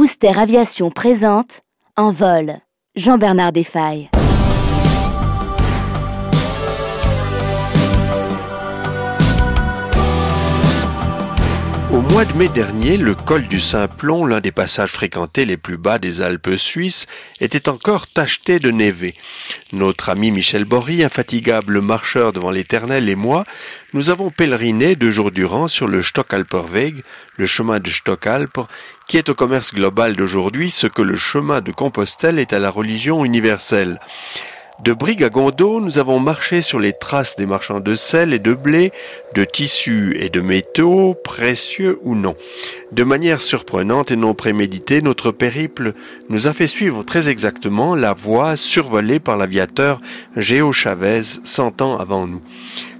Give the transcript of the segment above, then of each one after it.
Booster Aviation présente En vol. Jean-Bernard Desfailles. Au mois de mai dernier, le col du Simplon, l'un des passages fréquentés les plus bas des Alpes suisses, était encore tacheté de névé. Notre ami Michel Bory, infatigable marcheur devant l'éternel, et moi, nous avons pèleriné deux jours durant sur le Stockalperweg, le chemin de Stockalper, qui est au commerce global d'aujourd'hui ce que le chemin de Compostelle est à la religion universelle. De Brigue à Gondo, nous avons marché sur les traces des marchands de sel et de blé, de tissus et de métaux, précieux ou non. De manière surprenante et non préméditée, notre périple nous a fait suivre très exactement la voie survolée par l'aviateur Géo Chavez cent ans avant nous.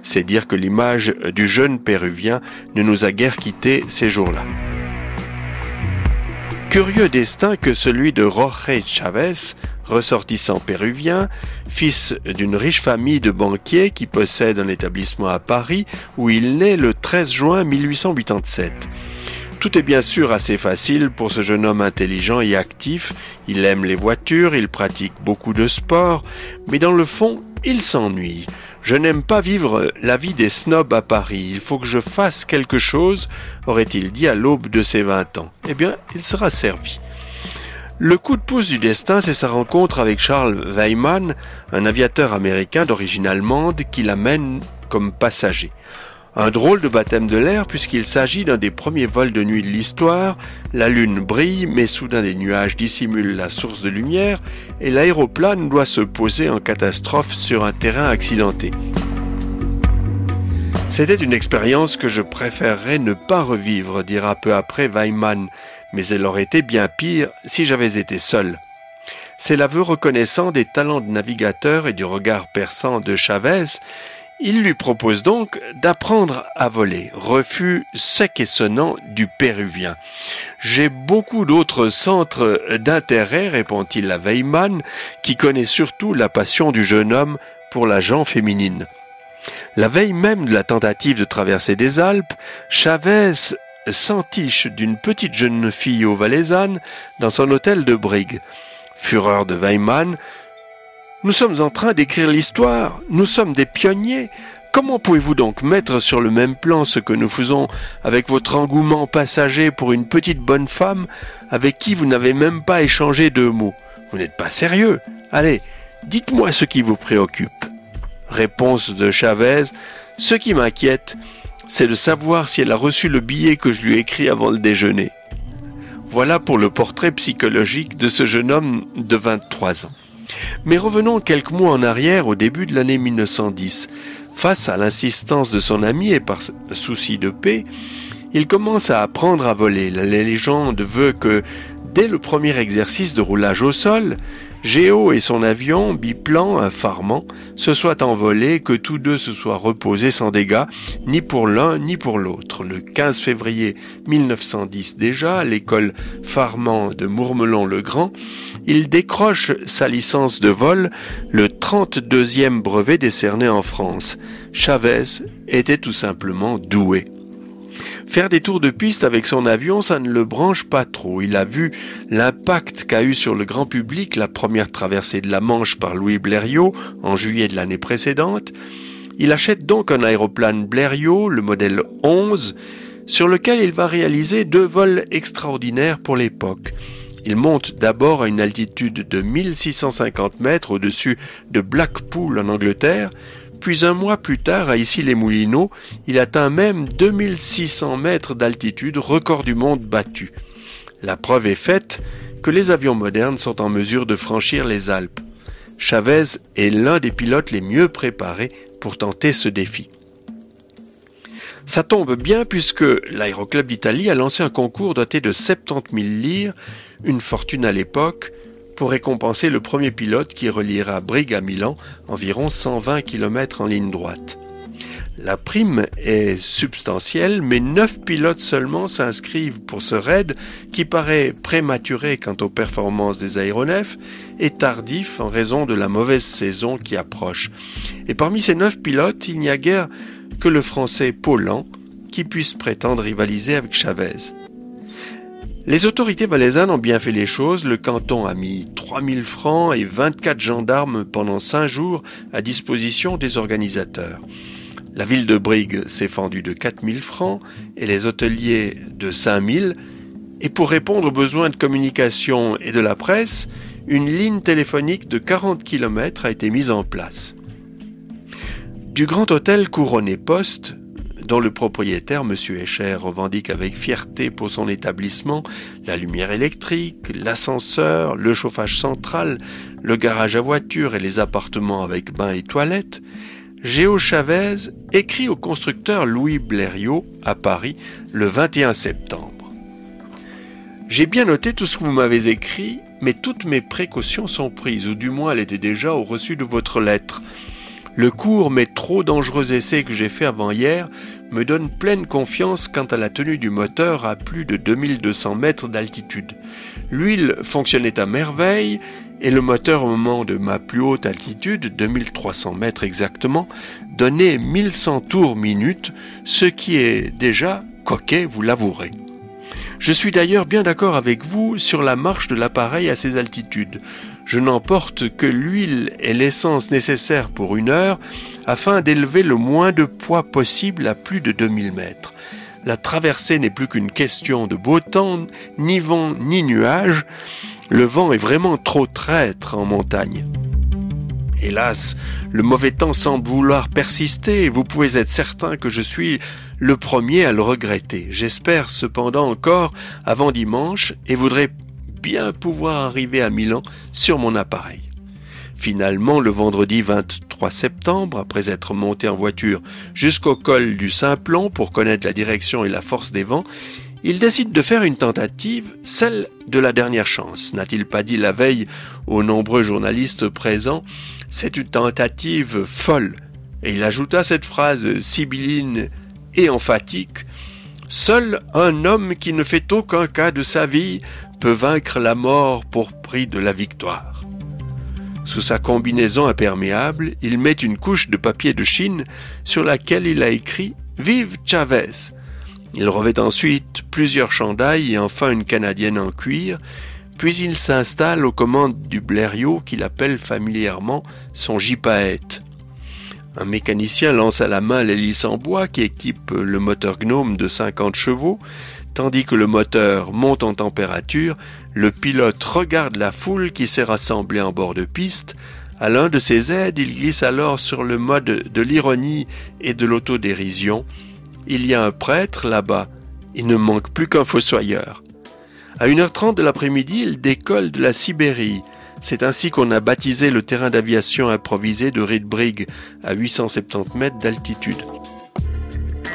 C'est dire que l'image du jeune péruvien ne nous a guère quittés ces jours-là. Curieux destin que celui de Jorge Chavez, ressortissant péruvien, fils d'une riche famille de banquiers qui possède un établissement à Paris où il naît le 13 juin 1887. Tout est bien sûr assez facile pour ce jeune homme intelligent et actif. Il aime les voitures, il pratique beaucoup de sport, mais dans le fond, il s'ennuie. Je n'aime pas vivre la vie des snobs à Paris. Il faut que je fasse quelque chose, aurait-il dit à l'aube de ses vingt ans. Eh bien, il sera servi. Le coup de pouce du destin, c'est sa rencontre avec Charles Weimann, un aviateur américain d'origine allemande qui l'amène comme passager. Un drôle de baptême de l'air puisqu'il s'agit d'un des premiers vols de nuit de l'histoire, la lune brille mais soudain des nuages dissimulent la source de lumière et l'aéroplane doit se poser en catastrophe sur un terrain accidenté. C'était une expérience que je préférerais ne pas revivre, dira peu après Weimann, mais elle aurait été bien pire si j'avais été seul. C'est l'aveu reconnaissant des talents de navigateur et du regard perçant de Chavez. Il lui propose donc d'apprendre à voler. Refus sec et sonnant du Péruvien. J'ai beaucoup d'autres centres d'intérêt, répond-il à Weimann, qui connaît surtout la passion du jeune homme pour la gent féminine. La veille même de la tentative de traverser des Alpes, Chavez s'entiche d'une petite jeune fille au valaisanne dans son hôtel de Brigue. Fureur de Weimann, nous sommes en train d'écrire l'histoire, nous sommes des pionniers. Comment pouvez-vous donc mettre sur le même plan ce que nous faisons avec votre engouement passager pour une petite bonne femme avec qui vous n'avez même pas échangé deux mots? Vous n'êtes pas sérieux. Allez, dites-moi ce qui vous préoccupe. Réponse de Chavez, ce qui m'inquiète, c'est de savoir si elle a reçu le billet que je lui ai écrit avant le déjeuner. Voilà pour le portrait psychologique de ce jeune homme de 23 ans. Mais revenons quelques mois en arrière, au début de l'année 1910. Face à l'insistance de son ami et par souci de paix, il commence à apprendre à voler. La légende veut que, dès le premier exercice de roulage au sol, Géo et son avion, biplan, infarmant, se soient envolés, que tous deux se soient reposés sans dégâts, ni pour l'un ni pour l'autre. Le 15 février 1910 déjà, à l'école Farmant de Mourmelon-le-Grand, il décroche sa licence de vol, le 32e brevet décerné en France. Chavez était tout simplement doué. Faire des tours de piste avec son avion, ça ne le branche pas trop. Il a vu l'impact qu'a eu sur le grand public la première traversée de la Manche par Louis Blériot en juillet de l'année précédente. Il achète donc un aéroplane Blériot, le modèle 11, sur lequel il va réaliser deux vols extraordinaires pour l'époque. Il monte d'abord à une altitude de 1650 mètres au-dessus de Blackpool en Angleterre, puis un mois plus tard, à Issy-les-Moulineaux, il atteint même 2600 mètres d'altitude, record du monde battu. La preuve est faite que les avions modernes sont en mesure de franchir les Alpes. Chavez est l'un des pilotes les mieux préparés pour tenter ce défi. Ça tombe bien puisque l'Aéroclub d'Italie a lancé un concours doté de 70 000 lire, une fortune à l'époque, pour récompenser le premier pilote qui reliera Brigue à Milan, environ 120 km en ligne droite. La prime est substantielle, mais neuf pilotes seulement s'inscrivent pour ce raid qui paraît prématuré quant aux performances des aéronefs et tardif en raison de la mauvaise saison qui approche. Et parmi ces neuf pilotes, il n'y a guère que le français Paulan qui puisse prétendre rivaliser avec Chavez. Les autorités valaisannes ont bien fait les choses. Le canton a mis 3000 francs et 24 gendarmes pendant 5 jours à disposition des organisateurs. La ville de Brigue s'est fendue de 4000 francs et les hôteliers de 5000. Et pour répondre aux besoins de communication et de la presse, une ligne téléphonique de 40 km a été mise en place. Du grand hôtel couronné Poste, dont le propriétaire, M. Escher, revendique avec fierté pour son établissement la lumière électrique, l'ascenseur, le chauffage central, le garage à voiture et les appartements avec bain et toilettes, Géo Chavez écrit au constructeur Louis Blériot à Paris le 21 septembre. J'ai bien noté tout ce que vous m'avez écrit, mais toutes mes précautions sont prises, ou du moins elles étaient déjà au reçu de votre lettre. Le court mais trop dangereux essai que j'ai fait avant hier me donne pleine confiance quant à la tenue du moteur à plus de 2200 mètres d'altitude. L'huile fonctionnait à merveille et le moteur au moment de ma plus haute altitude, 2300 mètres exactement, donnait 1100 tours minute, ce qui est déjà coquet, vous l'avouerez. Je suis d'ailleurs bien d'accord avec vous sur la marche de l'appareil à ces altitudes je n'emporte que l'huile et l'essence nécessaires pour une heure afin d'élever le moins de poids possible à plus de 2000 mètres. La traversée n'est plus qu'une question de beau temps, ni vent ni nuage. Le vent est vraiment trop traître en montagne. Hélas, le mauvais temps semble vouloir persister et vous pouvez être certain que je suis le premier à le regretter. J'espère cependant encore avant dimanche et voudrais bien pouvoir arriver à Milan sur mon appareil. Finalement, le vendredi 23 septembre, après être monté en voiture jusqu'au col du Simplon pour connaître la direction et la force des vents, il décide de faire une tentative, celle de la dernière chance. N'a-t-il pas dit la veille aux nombreux journalistes présents C'est une tentative folle. Et il ajouta cette phrase sibylline et emphatique Seul un homme qui ne fait aucun cas de sa vie peut vaincre la mort pour prix de la victoire. Sous sa combinaison imperméable, il met une couche de papier de Chine sur laquelle il a écrit Vive Chavez. Il revêt ensuite plusieurs chandails et enfin une canadienne en cuir, puis il s'installe aux commandes du blériot qu'il appelle familièrement son gypaète. Un mécanicien lance à la main l'hélice en bois qui équipe le moteur Gnome de 50 chevaux, Tandis que le moteur monte en température, le pilote regarde la foule qui s'est rassemblée en bord de piste. À l'un de ses aides, il glisse alors sur le mode de l'ironie et de l'autodérision. Il y a un prêtre là-bas. Il ne manque plus qu'un fossoyeur. À 1h30 de l'après-midi, il décolle de la Sibérie. C'est ainsi qu'on a baptisé le terrain d'aviation improvisé de Riedbrig à 870 mètres d'altitude.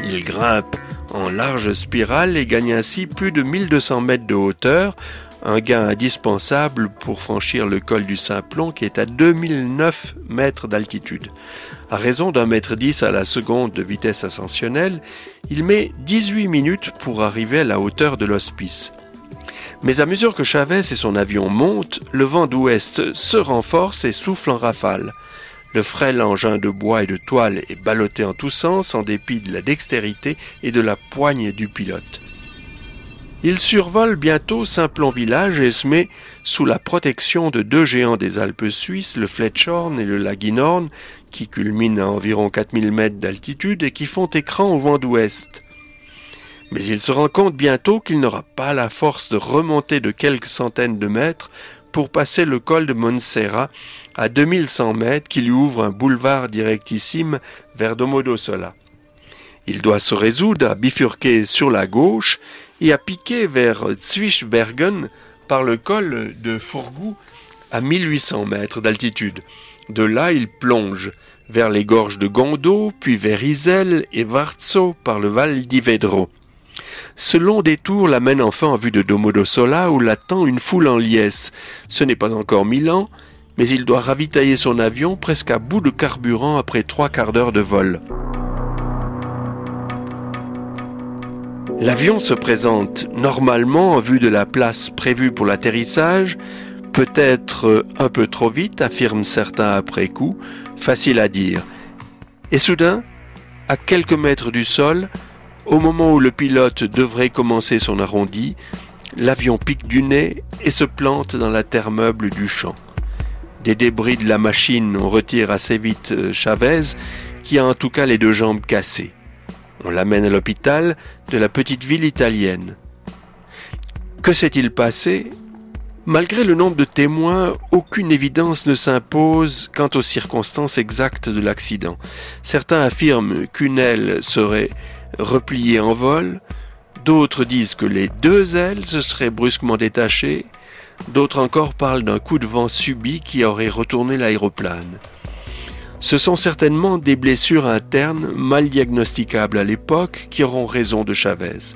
Il grimpe en large spirale et gagne ainsi plus de 1200 mètres de hauteur, un gain indispensable pour franchir le col du Simplon qui est à 2009 mètres d'altitude. À raison d'un mètre dix à la seconde de vitesse ascensionnelle, il met 18 minutes pour arriver à la hauteur de l'hospice. Mais à mesure que Chavez et son avion montent, le vent d'ouest se renforce et souffle en rafale. Le frêle engin de bois et de toile est ballotté en tous sens en dépit de la dextérité et de la poigne du pilote. Il survole bientôt Saint-Plon village et se met sous la protection de deux géants des Alpes suisses, le Fletchhorn et le Laginhorn, qui culminent à environ 4000 mètres d'altitude et qui font écran au vent d'ouest. Mais il se rend compte bientôt qu'il n'aura pas la force de remonter de quelques centaines de mètres pour passer le col de Monserrat à 2100 mètres qui lui ouvre un boulevard directissime vers Domodossola. Il doit se résoudre à bifurquer sur la gauche et à piquer vers Zwischbergen par le col de Fourgou à 1800 mètres d'altitude. De là, il plonge vers les gorges de Gondo, puis vers Isel et Varzo par le val d'Ivedro. Ce long détour l'amène enfin en vue de Domodossola où l'attend une foule en liesse. Ce n'est pas encore Milan, mais il doit ravitailler son avion presque à bout de carburant après trois quarts d'heure de vol. L'avion se présente normalement en vue de la place prévue pour l'atterrissage, peut-être un peu trop vite, affirment certains après coup, facile à dire. Et soudain, à quelques mètres du sol, au moment où le pilote devrait commencer son arrondi, l'avion pique du nez et se plante dans la terre meuble du champ. Des débris de la machine, on retire assez vite euh, Chavez, qui a en tout cas les deux jambes cassées. On l'amène à l'hôpital de la petite ville italienne. Que s'est-il passé? Malgré le nombre de témoins, aucune évidence ne s'impose quant aux circonstances exactes de l'accident. Certains affirment qu'une aile serait repliée en vol, d'autres disent que les deux ailes se seraient brusquement détachées, d'autres encore parlent d'un coup de vent subi qui aurait retourné l'aéroplane. Ce sont certainement des blessures internes mal diagnosticables à l'époque qui auront raison de Chavez.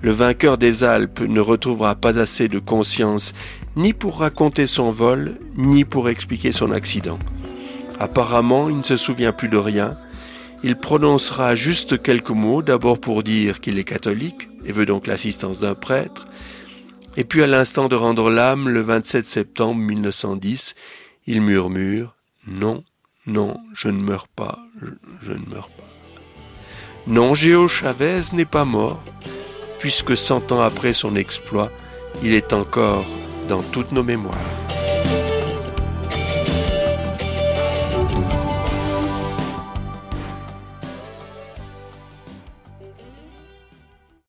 Le vainqueur des Alpes ne retrouvera pas assez de conscience ni pour raconter son vol, ni pour expliquer son accident. Apparemment, il ne se souvient plus de rien. Il prononcera juste quelques mots, d'abord pour dire qu'il est catholique et veut donc l'assistance d'un prêtre, et puis à l'instant de rendre l'âme, le 27 septembre 1910, il murmure ⁇ Non, non, je ne meurs pas, je, ne meurs pas. Non, Géo Chavez n'est pas mort, puisque cent ans après son exploit, il est encore dans toutes nos mémoires.